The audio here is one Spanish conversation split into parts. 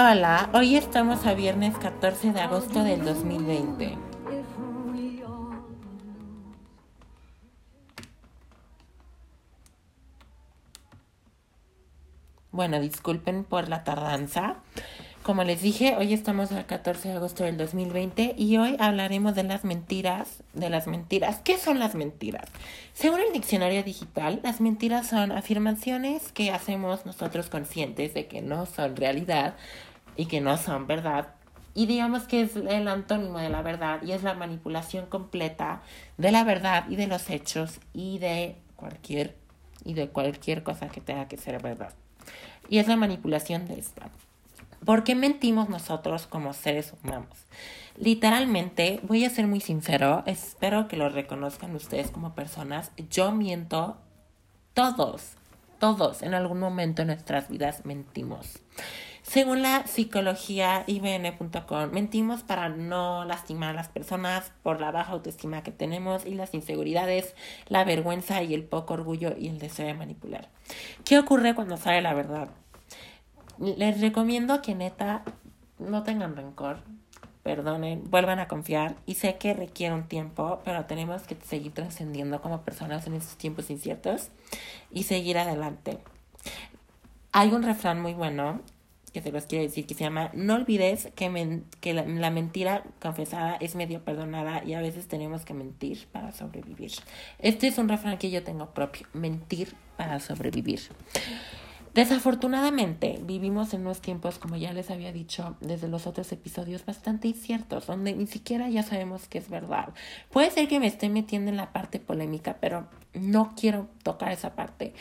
Hola, hoy estamos a viernes 14 de agosto del 2020. If we all Bueno, disculpen por la tardanza. Como les dije, hoy estamos al 14 de agosto del 2020 y hoy hablaremos de las mentiras, de las mentiras. ¿Qué son las mentiras? Según el diccionario digital, las mentiras son afirmaciones que hacemos nosotros conscientes de que no son realidad y que no son verdad. Y digamos que es el antónimo de la verdad y es la manipulación completa de la verdad y de los hechos y de cualquier y de cualquier cosa que tenga que ser verdad. Y es la manipulación de esta. ¿Por qué mentimos nosotros como seres humanos? Literalmente, voy a ser muy sincero, espero que lo reconozcan ustedes como personas. Yo miento todos, todos en algún momento en nuestras vidas mentimos. Según la psicología IBN.com, mentimos para no lastimar a las personas por la baja autoestima que tenemos y las inseguridades, la vergüenza y el poco orgullo y el deseo de manipular. ¿Qué ocurre cuando sale la verdad? Les recomiendo que neta no tengan rencor, perdonen, vuelvan a confiar y sé que requiere un tiempo, pero tenemos que seguir trascendiendo como personas en estos tiempos inciertos y seguir adelante. Hay un refrán muy bueno que se los quiero decir que se llama no olvides que, men- que la, la mentira confesada es medio perdonada y a veces tenemos que mentir para sobrevivir. Este es un refrán que yo tengo propio, mentir para sobrevivir. Desafortunadamente, vivimos en unos tiempos, como ya les había dicho desde los otros episodios, bastante inciertos, donde ni siquiera ya sabemos qué es verdad. Puede ser que me esté metiendo en la parte polémica, pero no quiero tocar esa parte.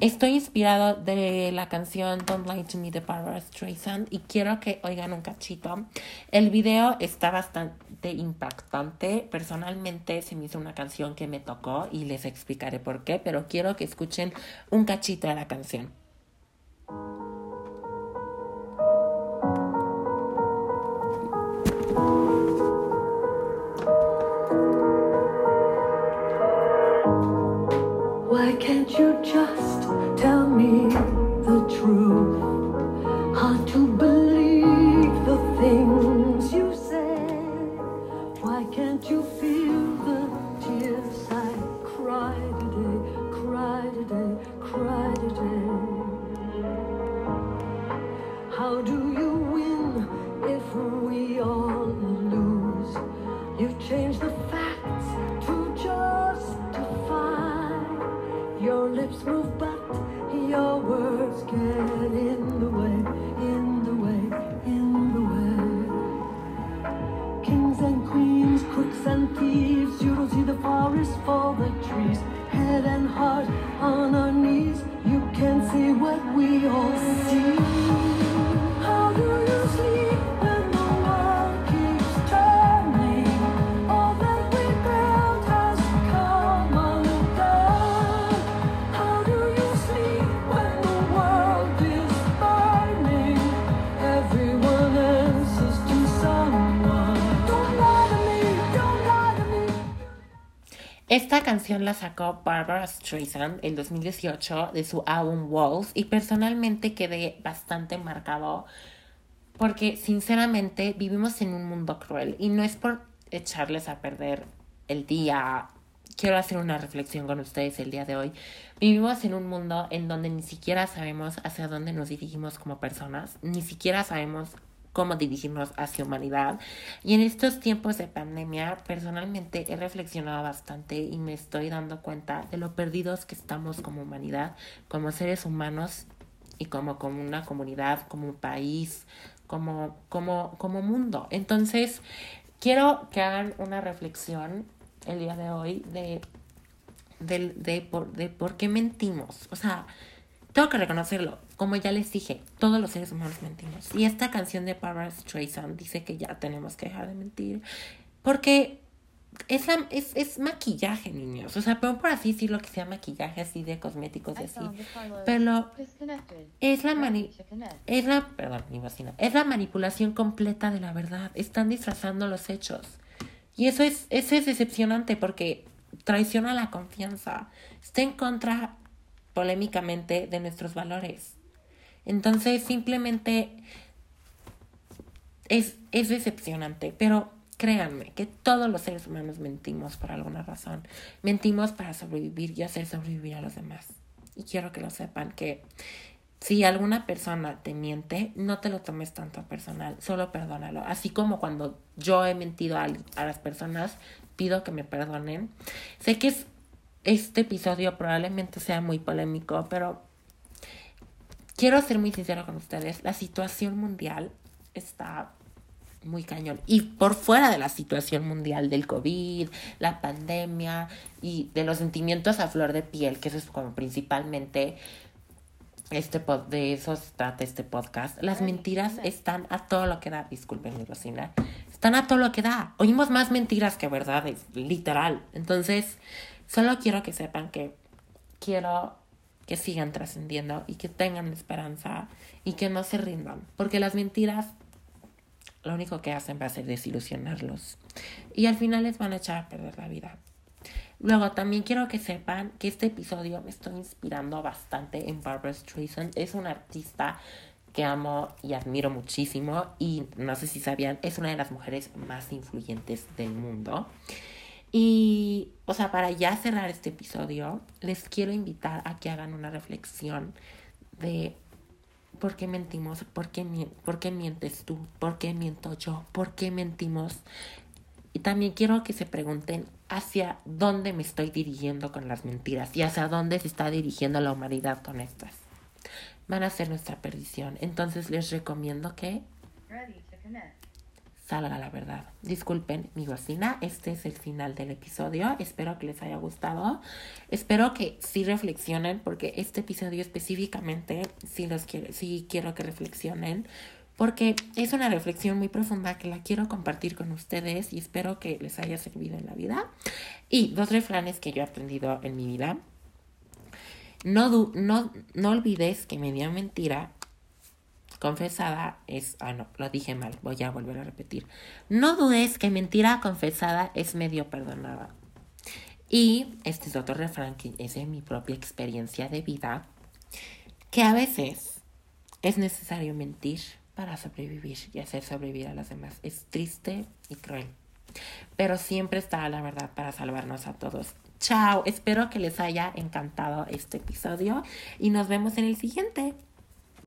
Estoy inspirado de la canción Don't Lie to Me de Barbara Streisand y quiero que oigan un cachito. El video está bastante impactante. Personalmente se me hizo una canción que me tocó y les explicaré por qué, pero quiero que escuchen un cachito de la canción. Why can't you just tell me lips move, but your words get in the way, in the way, in the way. Kings and queens, crooks and thieves, you don't see the forest for the trees. Head and heart on our knees, you can't see what we all see. Esta canción la sacó Barbara Streisand el 2018 de su álbum Walls y personalmente quedé bastante marcado porque sinceramente vivimos en un mundo cruel y no es por echarles a perder el día. Quiero hacer una reflexión con ustedes el día de hoy. Vivimos en un mundo en donde ni siquiera sabemos hacia dónde nos dirigimos como personas, ni siquiera sabemos cómo dirigirnos hacia humanidad. Y en estos tiempos de pandemia, personalmente he reflexionado bastante y me estoy dando cuenta de lo perdidos que estamos como humanidad, como seres humanos y como, como una comunidad, como un país, como, como, como mundo. Entonces, quiero que hagan una reflexión el día de hoy de, de, de, por, de por qué mentimos. O sea, tengo que reconocerlo. Como ya les dije, todos los seres humanos mentimos. Y esta canción de Barbara Streisand dice que ya tenemos que dejar de mentir. Porque es, la- es, es maquillaje, niños. O sea, pero por así decirlo que sea maquillaje así de cosméticos y así. Pero disconnected. es la mani connect. es la, perdón, mi es la manipulación completa de la verdad. Están disfrazando los hechos. Y eso es, eso es decepcionante porque traiciona la confianza. Está en contra, polémicamente, de nuestros valores. Entonces, simplemente es, es decepcionante. Pero créanme que todos los seres humanos mentimos por alguna razón. Mentimos para sobrevivir y hacer sobrevivir a los demás. Y quiero que lo sepan que si alguna persona te miente, no te lo tomes tanto personal, solo perdónalo. Así como cuando yo he mentido a, a las personas, pido que me perdonen. Sé que es, este episodio probablemente sea muy polémico, pero quiero ser muy sincero con ustedes. La situación mundial está muy cañón. Y por fuera de la situación mundial del COVID, la pandemia y de los sentimientos a flor de piel, que eso es como principalmente este pod- de eso se trata este podcast. Las mentiras están a todo lo que da. Disculpen mi cocina. Están a todo lo que da. Oímos más mentiras que verdades, literal. Entonces, solo quiero que sepan que quiero que sigan trascendiendo y que tengan esperanza y que no se rindan. Porque las mentiras lo único que hacen va a ser desilusionarlos. Y al final les van a echar a perder la vida. Luego también quiero que sepan que este episodio me estoy inspirando bastante en Barbara Streisand. Es una artista que amo y admiro muchísimo y no sé si sabían, es una de las mujeres más influyentes del mundo. Y, o sea, para ya cerrar este episodio, les quiero invitar a que hagan una reflexión de ¿Por qué mentimos? ¿Por qué, ¿Por qué mientes tú? ¿Por qué miento yo? ¿Por qué mentimos? Y también quiero que se pregunten hacia dónde me estoy dirigiendo con las mentiras y hacia dónde se está dirigiendo la humanidad con estas. Van a ser nuestra perdición. Entonces les recomiendo que Ready to. Salga la verdad. Disculpen mi bocina, este es el final del episodio. Espero que les haya gustado. Espero que sí reflexionen, porque este episodio específicamente sí, los quiero, sí quiero que reflexionen, porque es una reflexión muy profunda que la quiero compartir con ustedes y espero que les haya servido en la vida. Y dos refranes que yo he aprendido en mi vida. No, no, no olvides que media mentira confesada es... Ah, no, lo dije mal, voy a volver a repetir. No dudes que mentira confesada es medio perdonada. Y este es otro refrán que es de mi propia experiencia de vida, que a veces es necesario mentir para sobrevivir y hacer sobrevivir a los demás. Es triste y cruel, pero siempre está la verdad para salvarnos a todos. Chao, espero que les haya encantado este episodio y nos vemos en el siguiente.